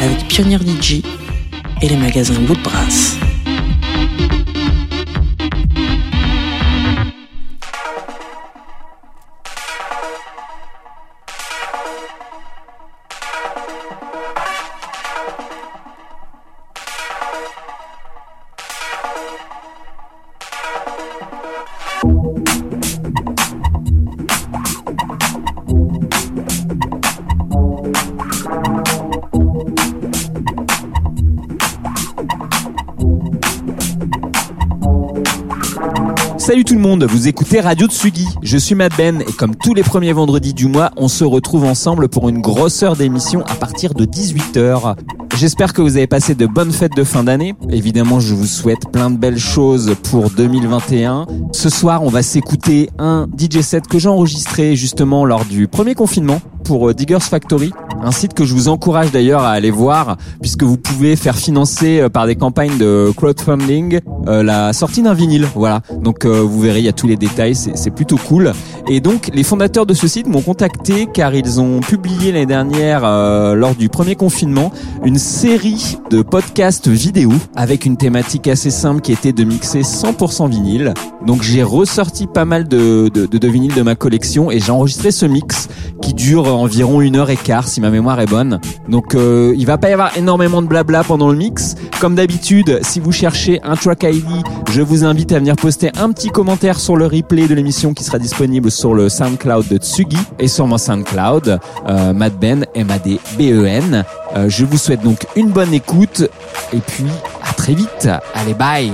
avec Pionnier DJ et les magasins Woodbrass. Vous écoutez Radio Tsugi. Je suis Matt Ben et comme tous les premiers vendredis du mois, on se retrouve ensemble pour une grosse heure d'émission à partir de 18h. J'espère que vous avez passé de bonnes fêtes de fin d'année. Évidemment, je vous souhaite plein de belles choses pour 2021. Ce soir, on va s'écouter un DJ set que j'ai enregistré justement lors du premier confinement pour euh, Diggers Factory, un site que je vous encourage d'ailleurs à aller voir puisque vous pouvez faire financer euh, par des campagnes de crowdfunding euh, la sortie d'un vinyle. Voilà, donc vous verrez, il y a tous les détails, c'est plutôt cool. Et donc les fondateurs de ce site m'ont contacté car ils ont publié l'année dernière lors du premier confinement une série de podcasts vidéo avec une thématique assez simple qui était de mixer 100% vinyle. Donc j'ai ressorti pas mal de, de, de, de vinyles de ma collection et j'ai enregistré ce mix qui dure environ une heure et quart si ma mémoire est bonne. Donc euh, il va pas y avoir énormément de blabla pendant le mix. Comme d'habitude, si vous cherchez un track ID, je vous invite à venir poster un petit commentaire sur le replay de l'émission qui sera disponible sur le SoundCloud de Tsugi et sur mon SoundCloud, euh, Madben, M-A-D-B-E-N. Euh, je vous souhaite donc une bonne écoute et puis à très vite. Allez, bye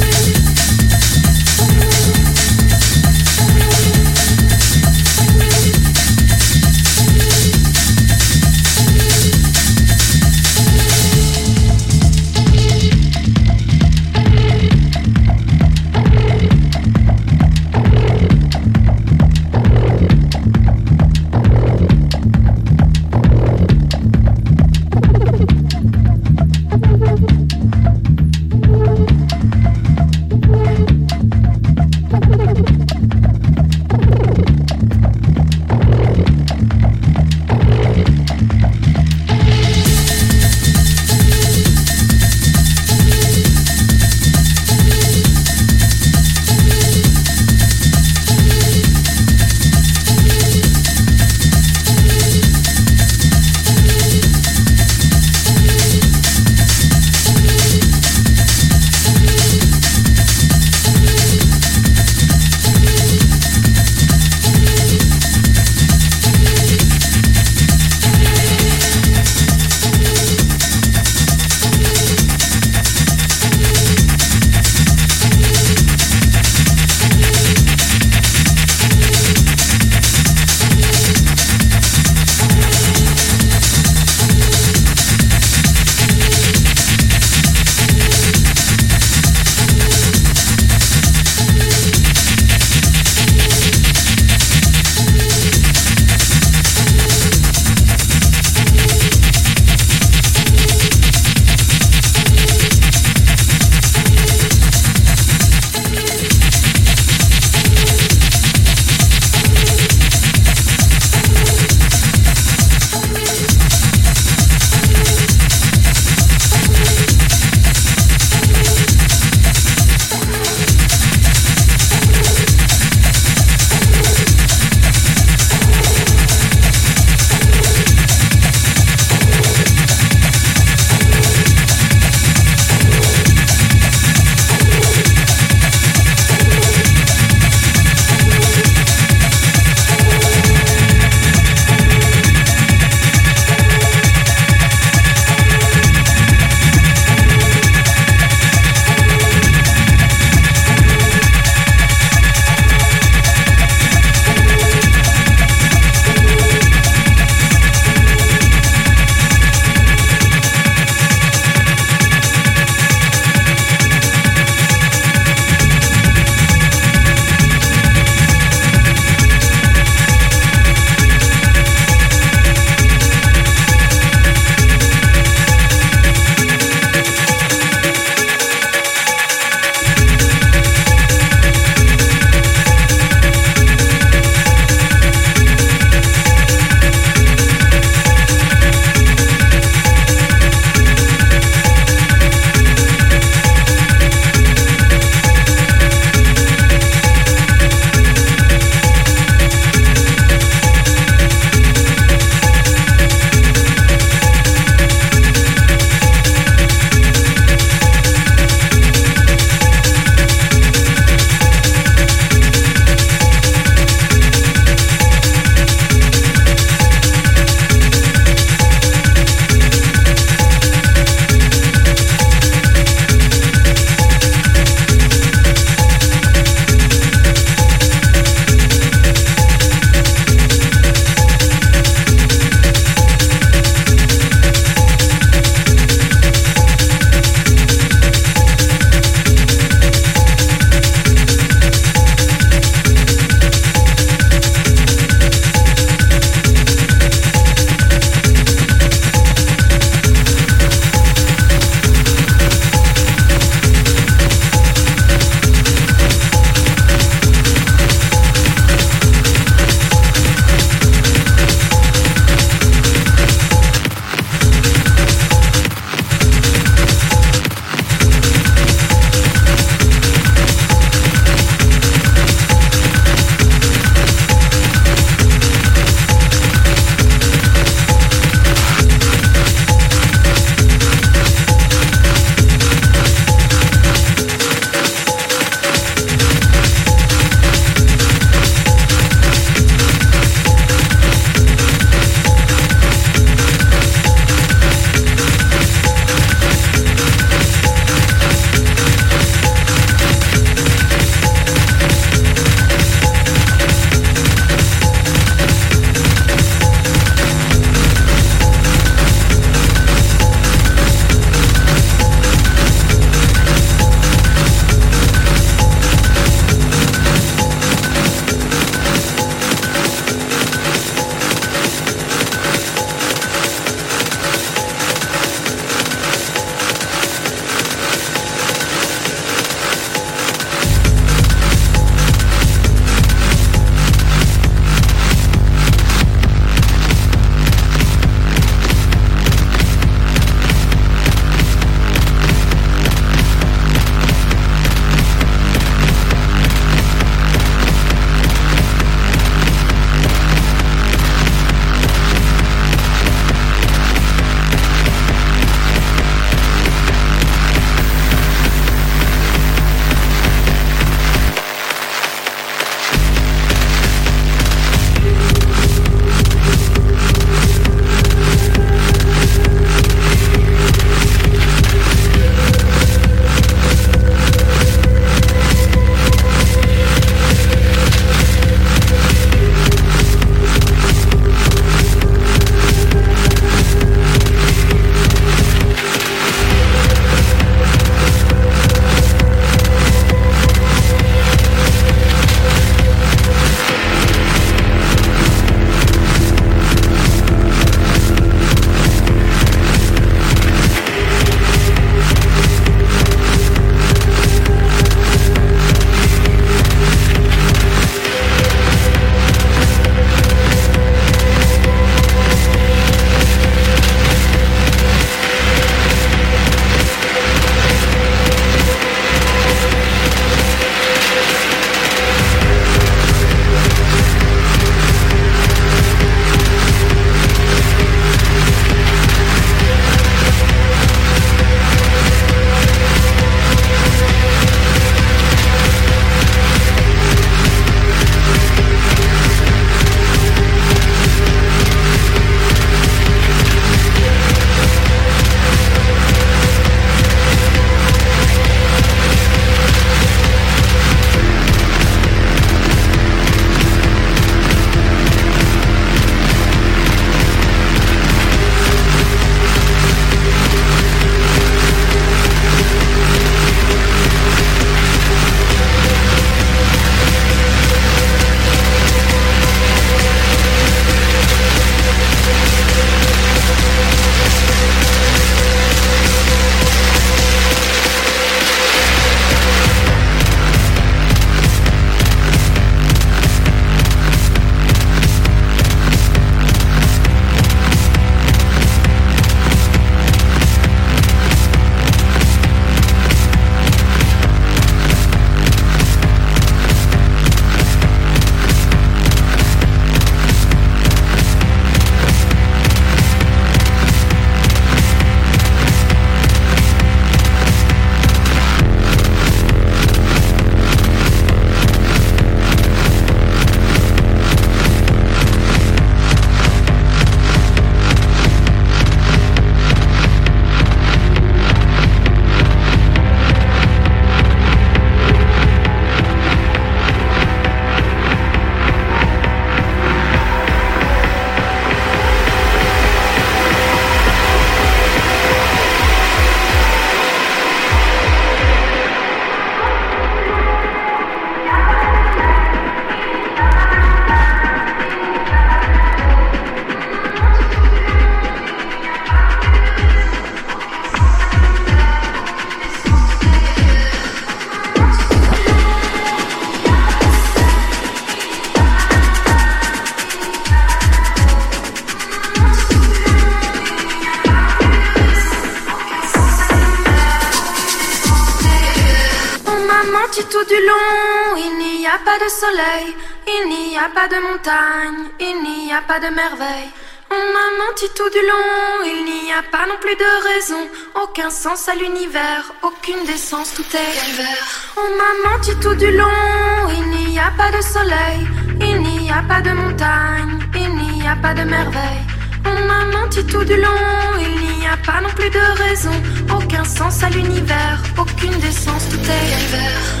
il n'y a pas de merveille. On m'a menti tout du long, il n'y a pas non plus de raison, aucun sens à l'univers, aucune décence, tout est calvaire. On m'a menti tout du long, il n'y a pas de soleil, il n'y a pas de montagne, il n'y a pas de merveille. On m'a menti tout du long, il n'y a pas non plus de raison, aucun sens à l'univers, aucune décence, tout est calvaire.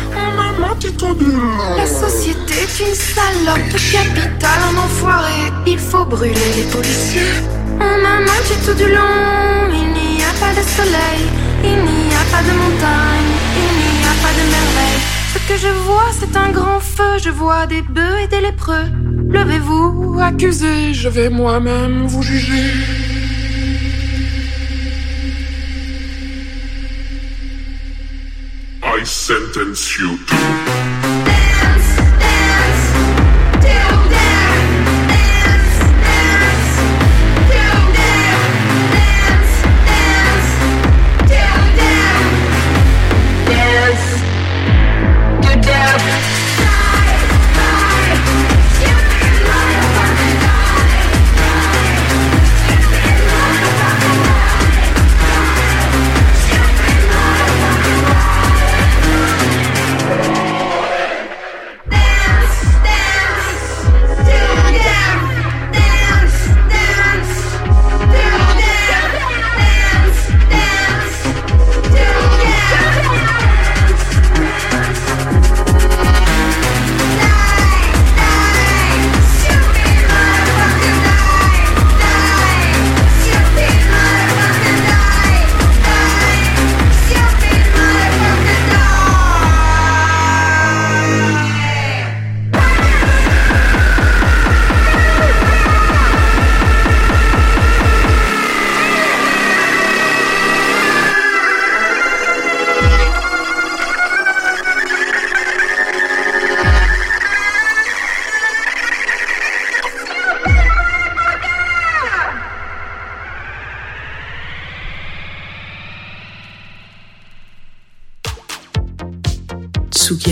La société est une salope, le capital un enfoiré, il faut brûler les policiers. On m'a menti tout du long, il n'y a pas de soleil, il n'y a pas de montagne, il n'y a pas de merveille. Ce que je vois, c'est un grand feu, je vois des bœufs et des lépreux. Levez-vous, accusez, je vais moi-même vous juger. Sentence you to